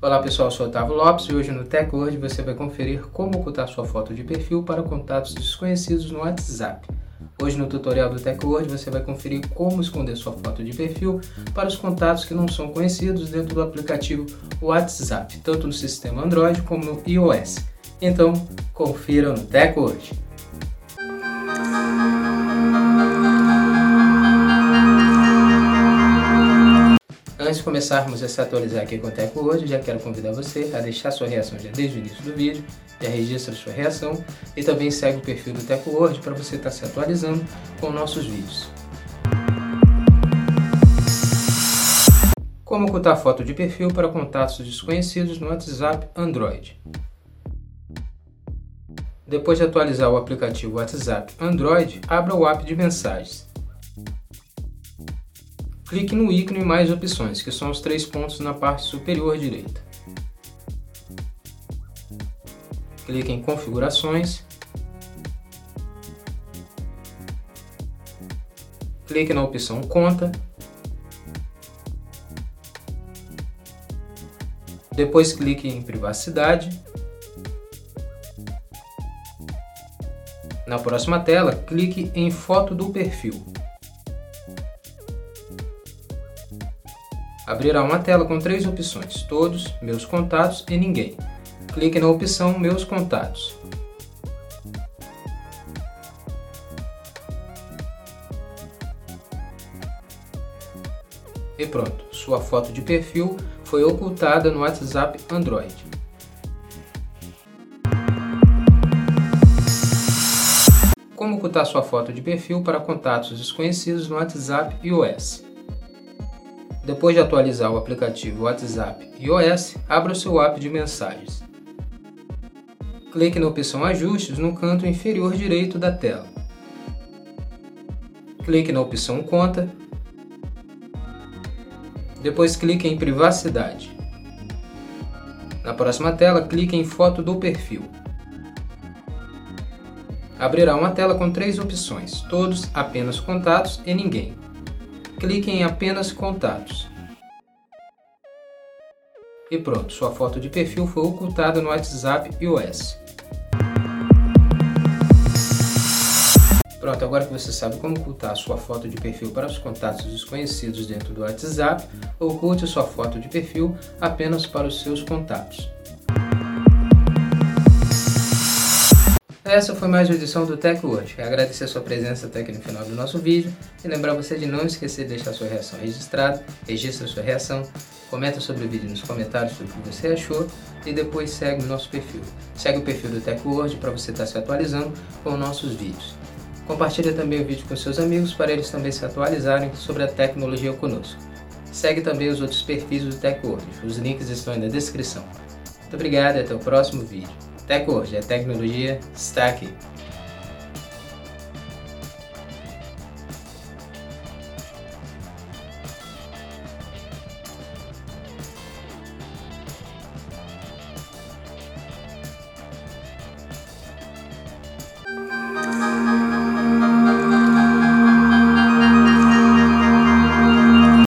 Olá pessoal, eu sou Otávio Lopes e hoje no TechWord você vai conferir como ocultar sua foto de perfil para contatos desconhecidos no WhatsApp. Hoje no tutorial do TechWord você vai conferir como esconder sua foto de perfil para os contatos que não são conhecidos dentro do aplicativo WhatsApp, tanto no sistema Android como no iOS. Então, confira no TechWord. Antes de começarmos a se atualizar aqui com o Teco hoje, já quero convidar você a deixar sua reação já desde o início do vídeo, já registra sua reação e também segue o perfil do Teco Word para você estar se atualizando com nossos vídeos. Como ocultar foto de perfil para contatos desconhecidos no WhatsApp Android. Depois de atualizar o aplicativo WhatsApp Android, abra o app de mensagens clique no ícone Mais opções, que são os três pontos na parte superior direita. Clique em Configurações. Clique na opção Conta. Depois clique em Privacidade. Na próxima tela, clique em Foto do perfil. Abrirá uma tela com três opções: Todos, Meus contatos e Ninguém. Clique na opção Meus contatos. E pronto, sua foto de perfil foi ocultada no WhatsApp Android. Como ocultar sua foto de perfil para contatos desconhecidos no WhatsApp iOS? Depois de atualizar o aplicativo WhatsApp iOS, abra o seu app de mensagens. Clique na opção Ajustes no canto inferior direito da tela. Clique na opção Conta. Depois clique em Privacidade. Na próxima tela, clique em Foto do perfil. Abrirá uma tela com três opções, todos apenas contatos e ninguém clique em apenas contatos. E pronto, sua foto de perfil foi ocultada no WhatsApp iOS. Pronto, agora que você sabe como ocultar sua foto de perfil para os contatos desconhecidos dentro do WhatsApp, oculte sua foto de perfil apenas para os seus contatos. Essa foi mais uma edição do Tech Watch. Quero agradecer sua presença até aqui no final do nosso vídeo e lembrar você de não esquecer de deixar sua reação registrada, registra sua reação, comenta sobre o vídeo nos comentários sobre o que você achou e depois segue o nosso perfil. Segue o perfil do Tech World para você estar se atualizando com nossos vídeos. Compartilhe também o vídeo com seus amigos para eles também se atualizarem sobre a tecnologia conosco. Segue também os outros perfis do Tech World. Os links estão aí na descrição. Muito obrigado e até o próximo vídeo. TechWord, a tecnologia está aqui.